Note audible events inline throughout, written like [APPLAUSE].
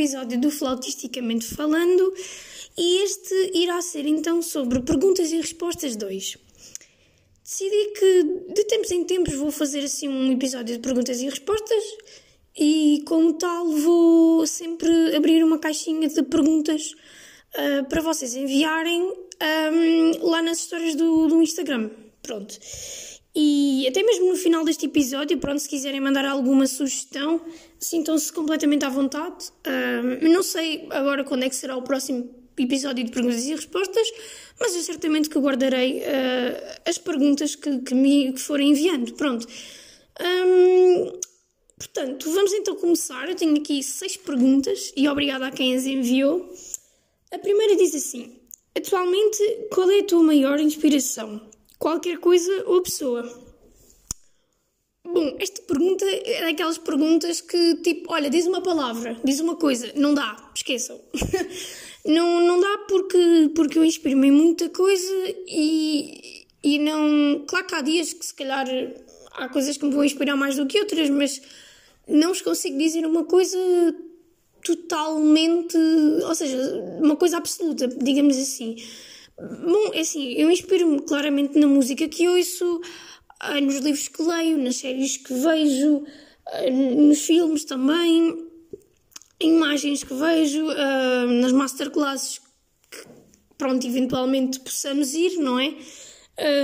episódio do Flautisticamente Falando e este irá ser então sobre perguntas e respostas 2. Decidi que de tempos em tempos vou fazer assim um episódio de perguntas e respostas e como tal vou sempre abrir uma caixinha de perguntas uh, para vocês enviarem um, lá nas histórias do, do Instagram. Pronto. E até mesmo no final deste episódio, pronto, se quiserem mandar alguma sugestão, sintam-se completamente à vontade. Não sei agora quando é que será o próximo episódio de perguntas e respostas, mas eu certamente que guardarei uh, as perguntas que, que me que forem enviando. Pronto. Um, portanto, vamos então começar. Eu tenho aqui seis perguntas e obrigada a quem as enviou. A primeira diz assim: Atualmente, qual é a tua maior inspiração? Qualquer coisa ou pessoa? Bom, esta pergunta é daquelas perguntas que, tipo, olha, diz uma palavra, diz uma coisa, não dá, esqueçam. [LAUGHS] não, não dá porque, porque eu em muita coisa e, e não. Claro que há dias que se calhar há coisas que me vão inspirar mais do que outras, mas não vos consigo dizer uma coisa totalmente. ou seja, uma coisa absoluta, digamos assim. Bom, é assim, eu inspiro-me claramente na música que ouço, ah, nos livros que leio, nas séries que vejo, ah, nos filmes também, imagens que vejo, ah, nas masterclasses que, pronto, eventualmente possamos ir, não é?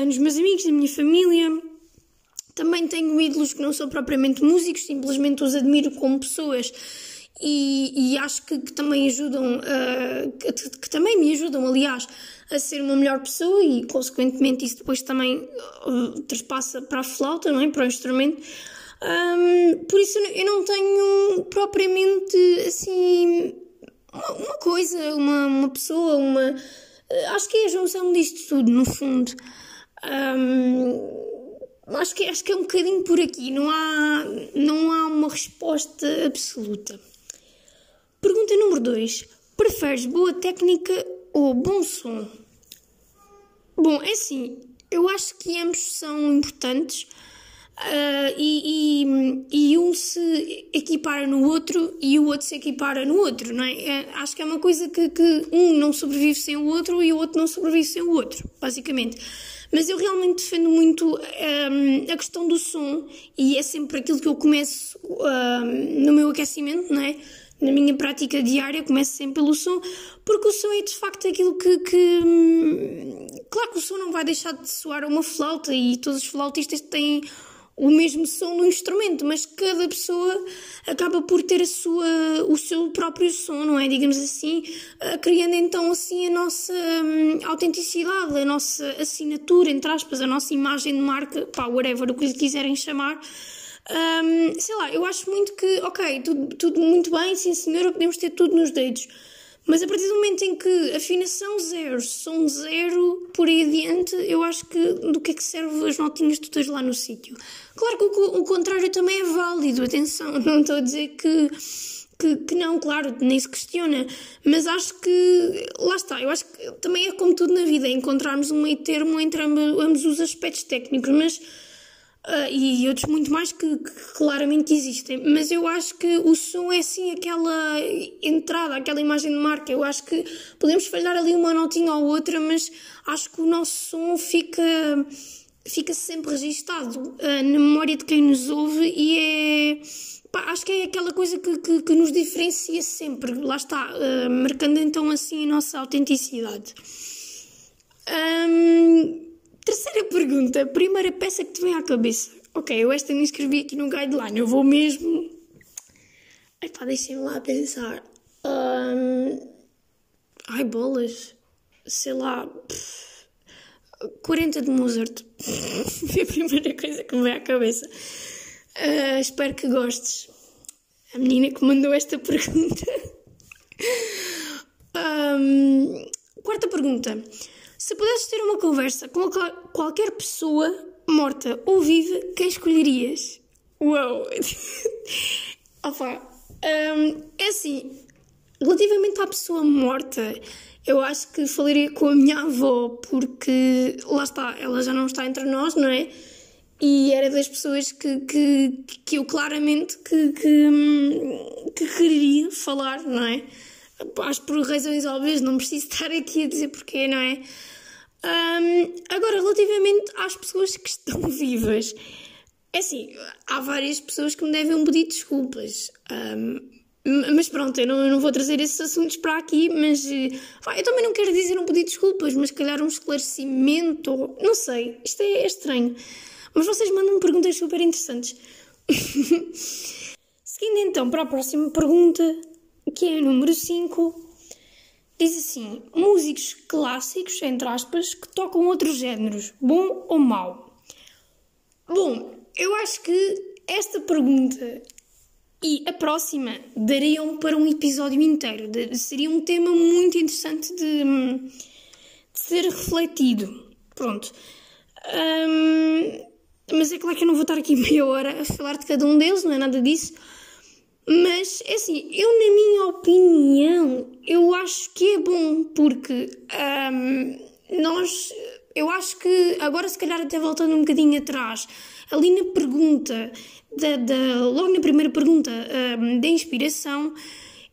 Nos meus amigos, na minha família. Também tenho ídolos que não são propriamente músicos, simplesmente os admiro como pessoas e, e acho que, que, também ajudam, uh, que, que, também me ajudam, aliás, a ser uma melhor pessoa e, consequentemente, isso depois também uh, trespassa para a flauta, não é? Para o instrumento. Um, por isso eu não tenho propriamente assim uma, uma coisa, uma, uma pessoa, uma. Uh, acho que é a junção disto tudo, no fundo. Um, acho que, acho que é um bocadinho por aqui, não há, não há uma resposta absoluta. Pergunta número 2. Preferes boa técnica ou bom som? Bom, é assim, eu acho que ambos são importantes uh, e, e, e, um se equipara no outro e o outro se equipara no outro, não é? é acho que é uma coisa que, que um não sobrevive sem o outro e o outro não sobrevive sem o outro, basicamente. Mas eu realmente defendo muito um, a questão do som e é sempre aquilo que eu começo um, no meu aquecimento, não é? Na minha prática diária, começo sempre pelo som, porque o som é de facto aquilo que, que. Hum, claro que o som não vai deixar de soar uma flauta e todos os flautistas têm o mesmo som no instrumento, mas cada pessoa acaba por ter a sua, o seu próprio som, não é? Digamos assim, eh, criando então assim a nossa hum, autenticidade, a nossa assinatura, entre aspas, a nossa imagem de marca, pá, whatever, o que lhe quiserem chamar. Um, sei lá, eu acho muito que, ok, tudo, tudo muito bem, sim senhora, podemos ter tudo nos dedos. Mas a partir do momento em que afinação zero, som zero, por aí adiante, eu acho que do que é que serve as notinhas que tu tens lá no sítio. Claro que o, o, contrário também é válido, atenção, [LAUGHS] não estou a dizer que, que, que, não, claro, nem se questiona, mas acho que, lá está, eu acho que também é como tudo na vida, encontrarmos um meio termo entre ambos, ambos os aspectos técnicos, mas Uh, e outros muito mais que, que, claramente existem. Mas eu acho que o som é sim aquela entrada, aquela imagem de marca. Eu acho que podemos falhar ali uma notinha ou outra, mas acho que o nosso som fica, fica sempre registado uh, na memória de quem nos ouve e é. Pá, acho que é aquela coisa que, que, que nos diferencia sempre. Lá está, uh, marcando então assim a nossa autenticidade. Um, Terceira pergunta, primeira peça que te vem à cabeça. Ok, eu esta nem escrevi aqui no guideline, eu vou mesmo. Epá, deixem-me lá pensar. Um... Ai, bolas. Sei lá. 40 de Mozart. [LAUGHS] Foi a primeira coisa que me veio à cabeça. Uh, espero que gostes. A menina que mandou esta [LAUGHS] pergunta. um... Quarta pergunta. Se pudesses ter uma conversa com qualquer pessoa, morta ou viva, quem escolherias? Uau! [LAUGHS] Opa, um, é assim, relativamente à pessoa morta, eu acho que falaria com a minha avó, porque lá está, ela já não está entre nós, não é? e era das pessoas que, que, que eu claramente que, que, que queria falar, não é? Acho por razões óbvias, não preciso [LAUGHS] estar aqui a dizer porquê, não é? Um, agora, relativamente às pessoas que estão [LAUGHS] vivas, é assim, há várias pessoas que me devem pedir desculpas. Um, mas pronto, eu não, eu não, vou trazer esses assuntos para aqui, mas ah, eu também não quero dizer um pedido de desculpas, mas calhar um esclarecimento, não sei, isto é, é estranho. Mas vocês mandam perguntas super interessantes. [LAUGHS] Seguindo então para a próxima pergunta, que é a número 5, diz assim: músicos clássicos, entre aspas, que tocam outros géneros, bom ou mau? Bom, eu acho que esta pergunta e a próxima dariam para um episódio inteiro. Seria um tema muito interessante de, de ser refletido. Pronto. Mas é claro que eu não vou estar aqui [LAUGHS] meia hora a falar de cada um deles, não é nada disso. Mas, é assim, eu, na minha opinião, eu acho que é bom, porque um, nós. Eu acho que, agora se calhar até voltando um bocadinho atrás, ali na pergunta da, da, logo na primeira pergunta um, da inspiração,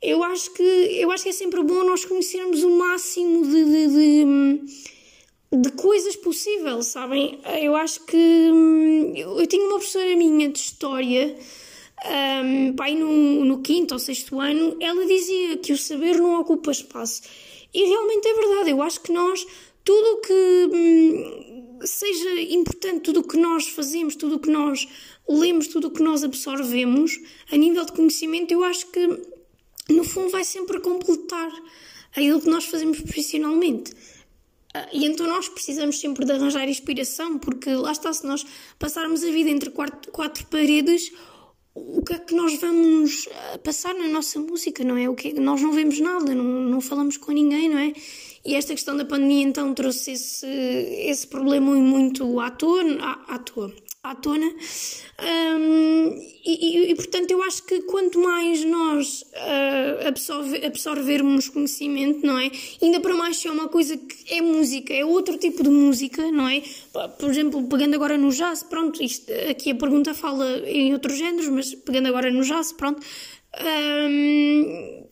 eu acho, que, eu acho que é sempre bom nós conhecermos o máximo de, de, de, de coisas possíveis, sabem? Eu acho que. Hum, eu, eu uma professora minha de História, um, pai no, no quinto ou sexto ano, ela dizia que o saber não ocupa espaço. E realmente é verdade, eu acho que nós, tudo o que. Hum, seja importante tudo o que nós fazemos, tudo o que nós lemos, tudo o que nós absorvemos, a nível de conhecimento, eu acho que no fundo vai sempre completar aquilo que nós fazemos profissionalmente. Ah, e então nós precisamos sempre de arranjar inspiração, porque lá está, se nós passarmos a vida entre quatro, quatro paredes, o que é que nós vamos ah, passar na nossa música, não é? O que é, nós não vemos nada, não, não falamos com ninguém, não é? E esta questão da pandemia então trouxe esse, esse problema muito à à, à toa, à tona. Um, e, e, portanto, eu acho que quanto mais nós uh, absorve, absorvermos conhecimento, não é? Ainda para mais se é uma coisa que é música, é outro tipo de música, não é? Por exemplo, pegando agora no jazz, pronto, isto, aqui a pergunta fala em outros géneros, mas pegando agora no jazz, pronto. Um,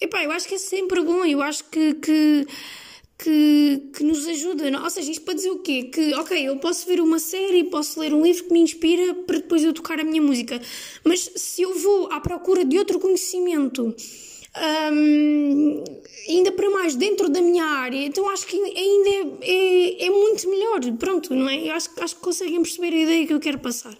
epá, eu acho que é sempre bom, eu acho que, que que, que nos ajuda. Não? Ou seja, isto para dizer o quê? Que, ok, eu posso ver uma série, posso ler um livro que me inspira para depois eu tocar a minha música, mas se eu vou à procura de outro conhecimento, um, ainda para mais dentro da minha área, então acho que ainda é, é, é muito melhor. Pronto, não é? Eu acho, acho que conseguem perceber a ideia que eu quero passar.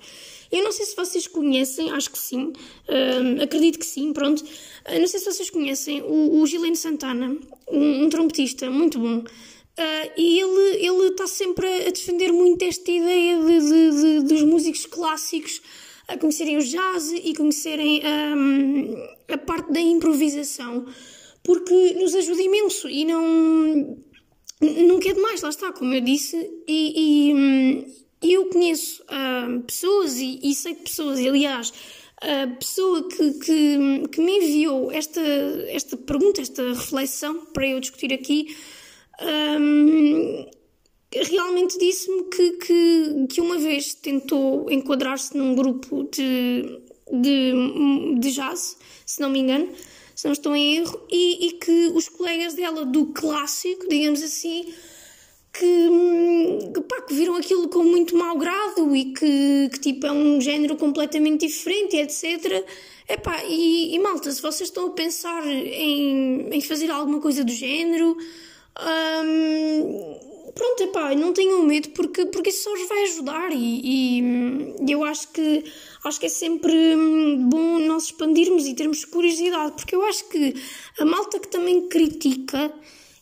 Eu não sei se vocês conhecem, acho que sim, um, acredito que sim, pronto. Uh, não sei se vocês conhecem o, o Gilene Santana, um, um trompetista muito bom. Uh, e ele ele está sempre a defender muito esta ideia de, de, de, dos músicos clássicos a conhecerem o jazz e conhecerem um, a parte da improvisação, porque nos ajuda imenso e não, nunca é demais, lá está, como eu disse, e, e hum, eu conheço uh, pessoas e, e, sei de pessoas, e aliás, a pessoa que, que, que, me enviou esta, esta pergunta, esta reflexão para eu discutir aqui, um, realmente disse-me que, que, que, uma vez tentou enquadrar-se num grupo de, de, de jazz, se não me engano, se não estou em erro, e, e que os colegas dela do clássico, digamos assim, que, pá, que viram aquilo com muito mau grado e que, que tipo é um género completamente diferente, etc. Epá, e, e malta, se vocês estão a pensar em, em fazer alguma coisa do género, hum, pronto, epá, não tenham medo porque, porque isso só os vai ajudar e, e eu acho que acho que é sempre bom nós expandirmos e termos curiosidade, porque eu acho que a malta que também critica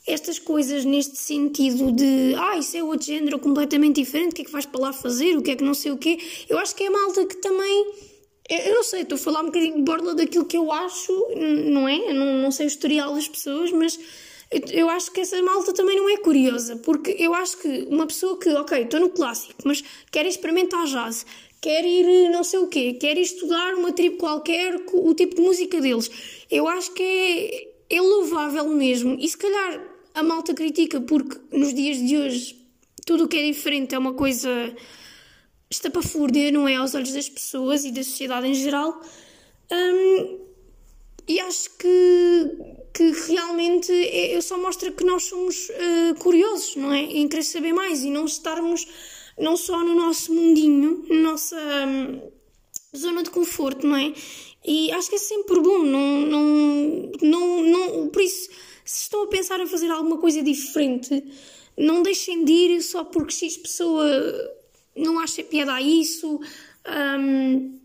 estas coisas neste sentido de ah, isso é outro género completamente diferente, o que é que vais para lá fazer, o que é que não sei o quê, eu acho que é malta que também. Eu não sei, estou a falar um bocadinho de borla daquilo que eu acho, não é? Eu não, não sei o historial das pessoas, mas eu acho que essa malta também não é curiosa, porque eu acho que uma pessoa que, ok, estou no clássico, mas quer experimentar jazz, quer ir não sei o quê, quer estudar uma tribo qualquer, o tipo de música deles, eu acho que é, é louvável mesmo. E se calhar a malta critica porque nos dias de hoje tudo o que é diferente é uma coisa estapafúrdia, não é? Aos olhos das pessoas e da sociedade em geral. Um, e acho que, que realmente é, só mostra que nós somos uh, curiosos, não é? Em querer saber mais e não estarmos não só no nosso mundinho, na nossa um, zona de conforto, não é? E acho que é sempre bom, não, não, não, não, por isso, se estão a pensar em fazer alguma coisa diferente, não deixem de ir só porque X pessoa não acha piada a isso. Um,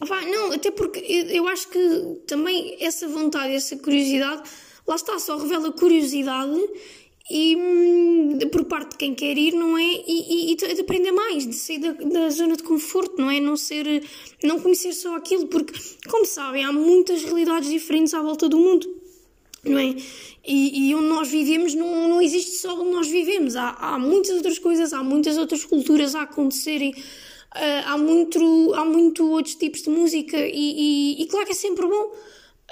não, até porque eu acho que também essa vontade, essa curiosidade, lá está, só revela curiosidade e hum, por parte de quem quer ir, não é? E, e, e de aprender mais, de sair da, da, zona de conforto, não é? Não ser, não conhecer só aquilo, porque, como sabem, há muitas realidades diferentes à volta do mundo, não é? E, e onde nós vivemos não, não existe só onde nós vivemos, há, há muitas outras coisas, há muitas outras culturas a acontecerem. Uh, há, muito, há muito outros tipos de música e, e, e claro que é sempre bom.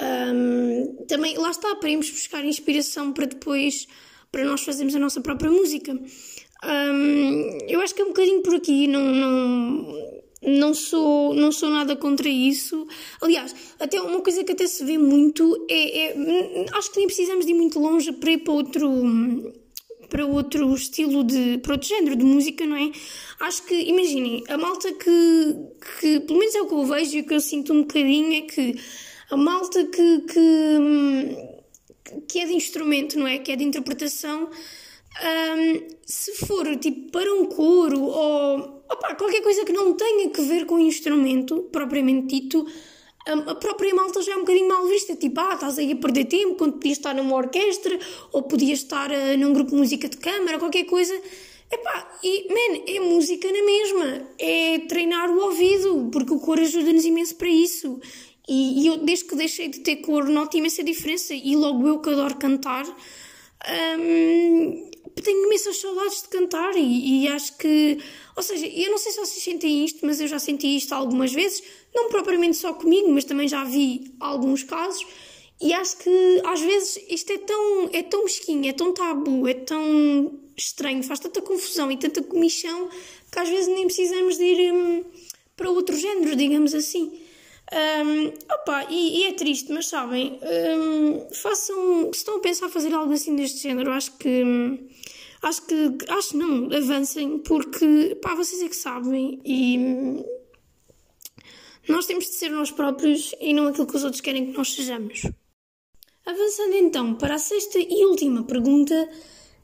Um, também, lá está, para irmos buscar inspiração para depois para nós fazermos a nossa própria música. Um, eu acho que é um bocadinho por aqui, não, não, não, sou, não sou nada contra isso. Aliás, até uma coisa que até se vê muito é, é acho que nem precisamos de ir muito longe para ir para outro para outro estilo de para outro género de música, não é? Acho que, imaginem, a malta que, que pelo menos é o que eu vejo e o que eu sinto um bocadinho é que a malta que, que que é de instrumento, não é? Que é de interpretação. Um, se for tipo para um coro ou opa, qualquer coisa que não tenha que ver com o instrumento propriamente dito, a própria malta já é um bocadinho mal vista. Tipo, ah, estás aí a perder tempo quando podias estar numa orquestra ou podias estar uh, num grupo de música de câmara, qualquer coisa. Epá, e, man, é música na mesma. É treinar o ouvido, porque o coro ajuda-nos imenso para isso. E, e, eu, desde que deixei de ter cor, noto imensa diferença. E logo eu que adoro cantar, hum, tenho imensas saudades de cantar. E, e, acho que. Ou seja, eu não sei se vocês sentem isto, mas eu já senti isto algumas vezes. Não propriamente só comigo, mas também já vi alguns casos. E acho que às vezes isto é tão, é tão mesquinho, é tão tabu, é tão estranho, faz tanta confusão e tanta comichão que às vezes nem precisamos de ir hum, para outro género, digamos assim. Um, opa, e, e, é triste, mas sabem, um, façam, se estão a pensar fazer algo assim deste género, acho que acho que acho não, avancem, porque pá, vocês é que sabem e nós temos de ser nós próprios e não aquilo que os outros querem que nós sejamos. Avançando então para a sexta e última pergunta,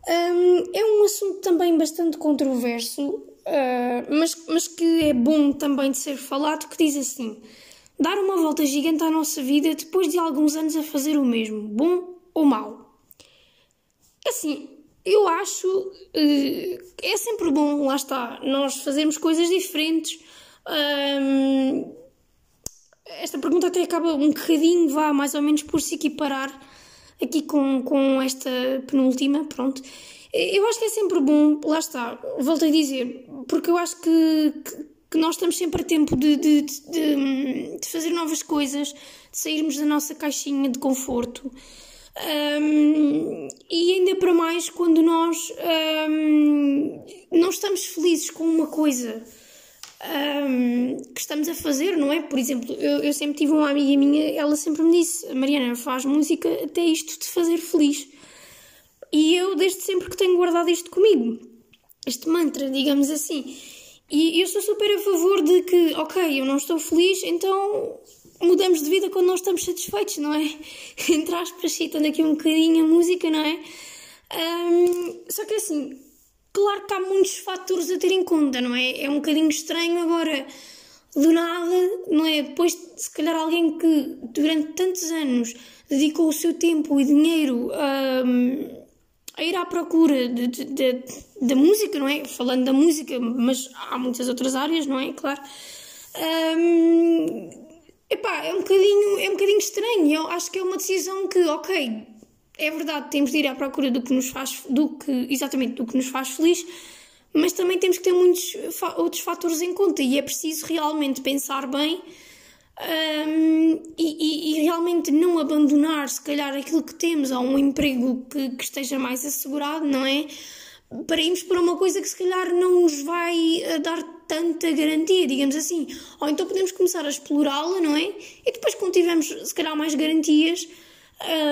um, é um assunto também bastante controverso, uh, mas, mas que é bom também de ser falado, que diz assim dar uma volta gigante à nossa vida depois de alguns anos a fazer o mesmo, bom ou mau? Assim, eu acho uh, é sempre bom, lá está, nós fazermos coisas diferentes. Um, esta pergunta até acaba um bocadinho, vá mais ou menos por se equiparar aqui com, com esta penúltima, pronto. Eu acho que é sempre bom, lá está, volto a dizer, porque eu acho que, que que nós estamos sempre a tempo de, de, de, de fazer novas coisas, de sairmos da nossa caixinha de conforto. Um, e ainda para mais quando nós um, não estamos felizes com uma coisa um, que estamos a fazer, não é? Por exemplo, eu, eu, sempre tive uma amiga minha, ela sempre me disse: Mariana, faz música até isto te fazer feliz. E eu, desde sempre que tenho guardado isto comigo, este mantra, digamos assim. E eu sou super a favor de que, ok, eu não estou feliz, então mudamos de vida quando nós estamos satisfeitos, não é? [LAUGHS] Entre aspas, citando aqui um bocadinho a música, não é? Um, só que assim, claro que há muitos fatores a ter em conta, não é? É um bocadinho estranho agora, do nada, não é? Depois, se calhar, alguém que durante tantos anos dedicou o seu tempo e dinheiro a. Um, a ir à procura da música, não é? Falando da música, mas há muitas outras áreas, não é? Claro. Um, epá, é um bocadinho, é um bocadinho estranho. Eu acho que é uma decisão que, ok, é verdade, temos de ir à procura do que nos faz, do que, exatamente, do que nos faz feliz, mas também temos que ter muitos outros fatores em conta e é preciso realmente pensar bem um, e, e, realmente não abandonar, se calhar, aquilo que temos a um emprego que, que, esteja mais assegurado, não é? Para irmos para uma coisa que se calhar não nos vai eh, dar tanta garantia, digamos assim. Ou então podemos começar a explorá-la, não é? E depois, quando tivermos, se calhar, mais garantias,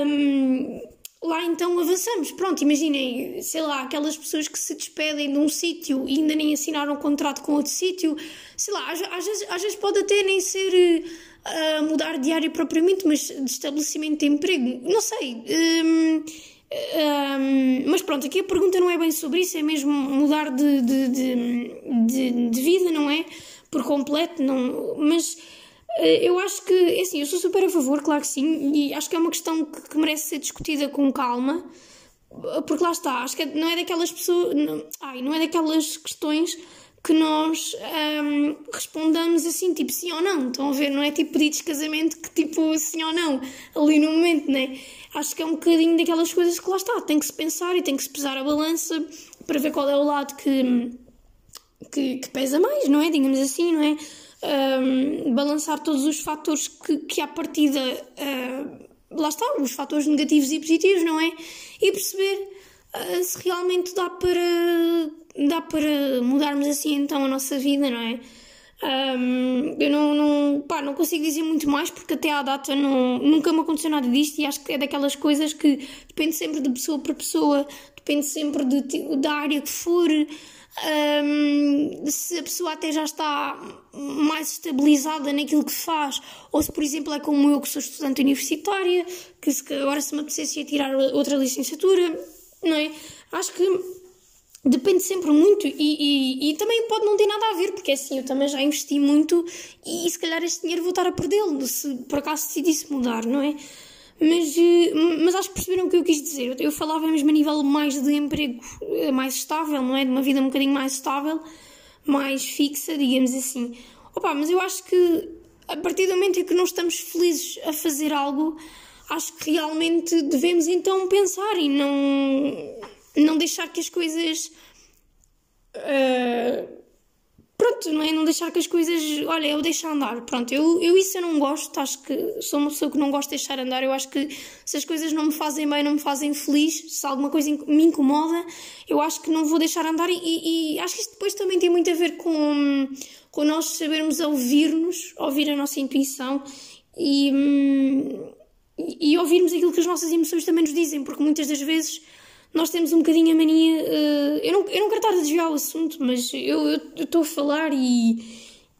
hum, lá então avançamos. Pronto, imaginem, sei lá, aquelas pessoas que se despedem de um sítio e ainda nem assinaram um contrato com outro sítio, sei lá, às, às, vezes, às vezes pode até nem ser uh, mudar de área propriamente, mas de estabelecimento de emprego, não sei. Um, um, mas pronto, aqui a pergunta não é bem sobre isso, é mesmo mudar de, de, de, de, de vida, não é? Por completo, não, mas eu acho que, é assim, eu sou super a favor, claro que sim, e acho que é uma questão que, que merece ser discutida com calma, porque lá está, acho que não é daquelas pessoas, não, ai, não é daquelas questões que nós um, respondamos assim, tipo sim ou não. Estão a ver? Não é tipo pedidos de casamento que tipo sim ou não, ali no momento, né? Acho que é um bocadinho daquelas coisas que lá está, tem que se pensar e tem que se pesar a balança para ver qual é o lado que, que, que pesa mais, não é? Digamos assim, não é? Um, balançar todos os fatores que, que à partida, uh, lá está, os fatores negativos e positivos, não é? E perceber uh, se realmente dá para, dá para mudarmos assim então a nossa vida, não é? Um, eu não, não, pá, não consigo dizer muito mais porque até à data não, nunca me aconteceu nada disto e acho que é daquelas coisas que depende sempre de pessoa para pessoa, depende sempre de, da área que for. Um, se a pessoa até já está mais estabilizada naquilo que faz, ou se, por exemplo, é como eu que sou estudante universitária, que se, agora se me apetecesse tirar outra licenciatura, não é? Acho que depende sempre muito e, e, e, também pode não ter nada a ver, porque assim, eu também já investi muito e, e se calhar este dinheiro vou estar a perdê-lo se por acaso decidisse mudar, não é? Mas, eh, mas acho que perceberam o que eu quis dizer. Eu falava mesmo a nível mais de emprego eh, mais estável, não é? De uma vida um bocadinho mais estável, mais fixa, digamos assim. Opa, mas eu acho que a partir do momento em que não estamos felizes a fazer algo, acho que realmente devemos então pensar e não, não deixar que as coisas. Uh, pronto, não é? Não deixar que as coisas. Olha, eu deixo andar. Pronto, eu, eu isso eu não gosto. Acho que sou uma pessoa que não gosta de deixar andar. Eu acho que se as coisas não me fazem bem, não me fazem feliz, se alguma coisa me incomoda, eu acho que não vou deixar andar. E, e acho que isto depois também tem muito a ver com, com nós sabermos ouvir-nos, ouvir a nossa intuição e, e, e ouvirmos aquilo que as nossas emoções também nos dizem, porque muitas das vezes nós temos um bocadinho a mania. Uh, eu, não, eu não quero estar a desviar o assunto, mas eu estou a falar e,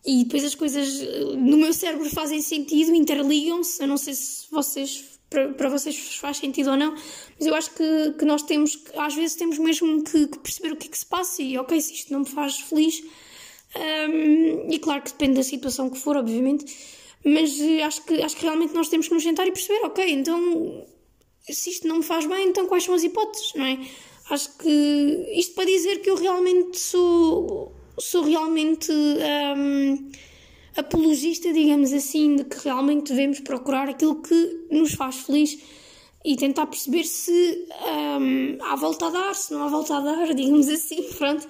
e depois as coisas uh, no meu cérebro fazem sentido, interligam-se. Eu não sei se vocês, para, para vocês faz sentido ou não, mas eu acho que, que nós temos, às vezes temos mesmo que, que perceber o que é que se passa e, ok, se isto não me faz feliz. Um, ehm, e claro que depende da situação que for, obviamente, mas uh, acho, que, acho que realmente nós temos que nos sentar e perceber, ok, então se isto não me faz bem, então quais são as hipóteses, não é? Acho que isto para dizer que eu realmente sou, sou realmente um, apologista, digamos assim, de que realmente devemos procurar aquilo que nos faz feliz e tentar perceber se um, há volta a dar, se não há volta a dar, [LAUGHS] digamos assim, pronto.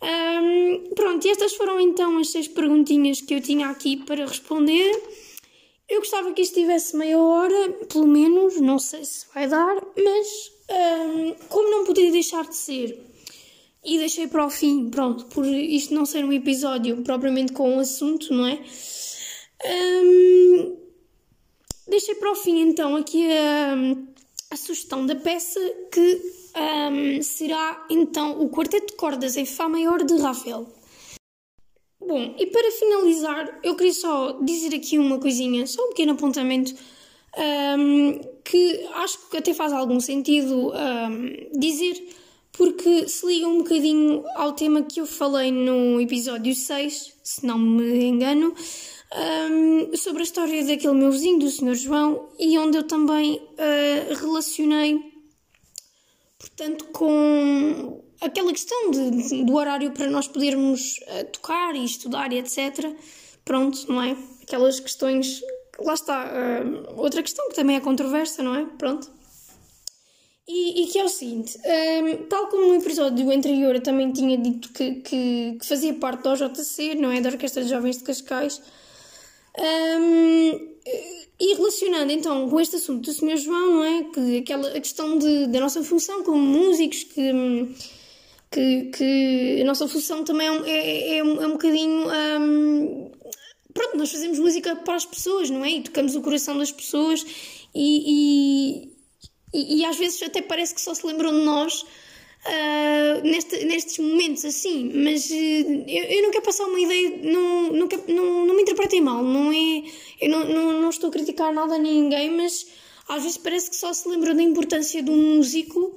Um, pronto, e estas foram então as seis perguntinhas que eu tinha aqui para responder. Eu gostava que isto tivesse meia hora, pelo menos, não sei se vai dar, mas um, como não podia deixar de ser e deixei para o fim, pronto, por isto não ser um episódio propriamente com um assunto, não é? Um, deixei para o fim então aqui a, a sugestão da peça que um, será então o Quarteto de Cordas em Fá Maior de Ravel. Bom, e para finalizar, eu queria só dizer aqui uma coisinha, só um pequeno apontamento, um, que acho que até faz algum sentido um, dizer, porque se liga um bocadinho ao tema que eu falei no episódio 6, se não me engano, um, sobre a história daquele meu vizinho, do Sr. João, e onde eu também uh, relacionei, portanto, com aquela questão de, do horário para nós podermos uh, tocar e estudar e etc. Pronto, não é? Aquelas questões. Lá está. Uh, outra questão que também é controversa, não é? Pronto. E, e que é o seguinte: um, eh, tal como no episódio anterior eu também tinha dito que, que, que fazia parte da OJC, não é? Da Orquestra de Jovens de Cascais. Um, e relacionando então com este assunto do Sr. João, não é? Que aquela a questão de, da nossa função como músicos, que que, que a nossa função também é, é, é, um, é um bocadinho. Um, pronto, nós fazemos música para as pessoas, não é? E tocamos o coração das pessoas e, e, e às vezes até parece que só se lembram de nós. Uh, neste, nestes momentos assim, mas uh, eu, eu, não quero passar uma ideia, não, não, quero, não, não me interpretem mal, não é? Eu não, não, não estou a criticar nada a ninguém, mas às vezes parece que só se lembra da importância de um músico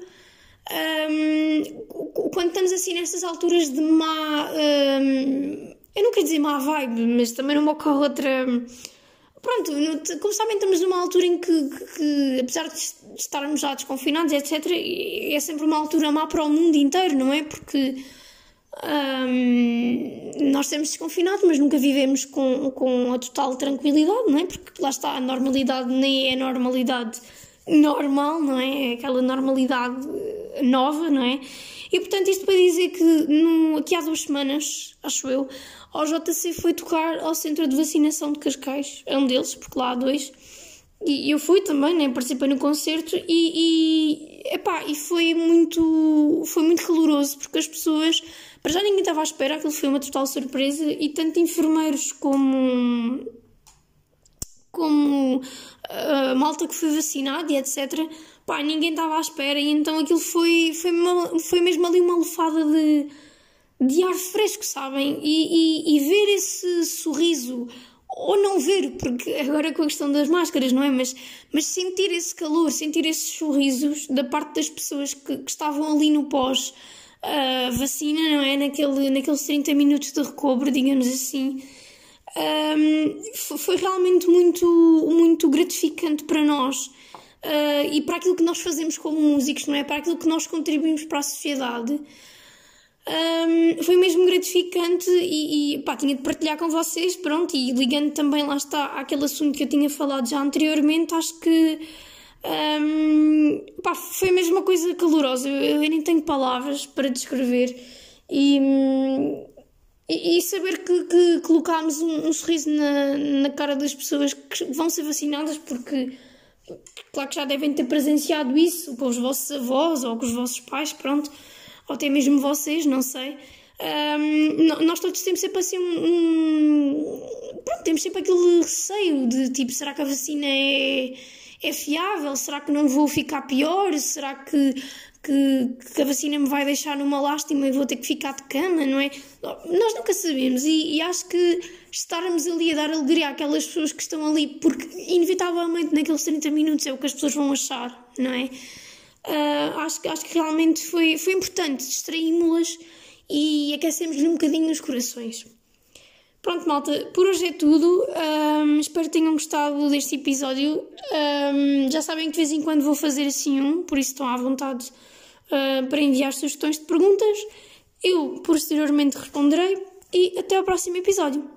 um, quando estamos assim nestas alturas de má. Um, eu não quero dizer má vibe, mas também não ocorre outra. Pronto, como sabem, estamos numa altura em que, que, que, apesar de estarmos já desconfinados, etc., é sempre uma altura má para o mundo inteiro, não é? Porque um, nós temos desconfinado, mas nunca vivemos com, com a total tranquilidade, não é? Porque lá está, a normalidade nem é normalidade normal, não é? é aquela normalidade nova, não é? E portanto, isto para dizer que no, aqui há duas semanas, acho eu, ao JC foi tocar ao centro de vacinação de Cascais, é um deles, porque lá há dois. E eu fui também, né? participei no concerto e, e, epá, e foi muito foi muito caloroso porque as pessoas, para já ninguém estava à espera, aquilo foi uma total surpresa e tanto enfermeiros como como a uh, malta que foi vacinada e etc pá, ninguém estava à espera e então aquilo foi, foi, uma, foi mesmo ali uma lefada de, de ar fresco, sabem? E, e, e, ver esse sorriso, ou não ver, porque agora com a questão das máscaras, não é? Mas, mas sentir esse calor, sentir esses sorrisos da parte das pessoas que, que estavam ali no pós. Uh, vacina, não é? Naquele, naqueles 30 minutos de recobro, digamos assim, um, foi realmente muito, muito gratificante para nós uh, e para aquilo que nós fazemos como músicos, não é? Para aquilo que nós contribuímos para a sociedade. Um, foi mesmo gratificante e, e pá, tinha de partilhar com vocês, pronto, e ligando também, lá está, àquele assunto que eu tinha falado já anteriormente, acho que um, pá, foi mesmo uma coisa calorosa, eu, eu, nem tenho palavras para descrever e, e, saber que, que colocámos um, um sorriso na, na cara das pessoas que vão ser vacinadas porque claro que já devem ter presenciado isso com os vossos avós ou com os vossos pais, pronto, ou até mesmo vocês, não sei. Um, nós todos temos sempre assim um, Pronto, temos sempre aquele receio de tipo, será que a vacina é, é fiável? Será que não vou ficar pior? Será que que, que, a vacina me vai deixar numa lástima e vou ter que ficar de cama, não é? Nós nunca sabemos e, e, acho que estarmos ali a dar alegria àquelas pessoas que estão ali, porque inevitavelmente naqueles 30 minutos é o que as pessoas vão achar, não é? Uh, acho, acho que realmente foi, foi importante, distraímos-las e aquecemos-lhe um bocadinho os corações. Pronto, malta, por hoje é tudo. Um, espero que tenham gostado deste episódio. Um, já sabem que de vez em quando vou fazer assim um, por isso estão à vontade uh, para enviar sugestões de perguntas. Eu posteriormente responderei e até ao próximo episódio.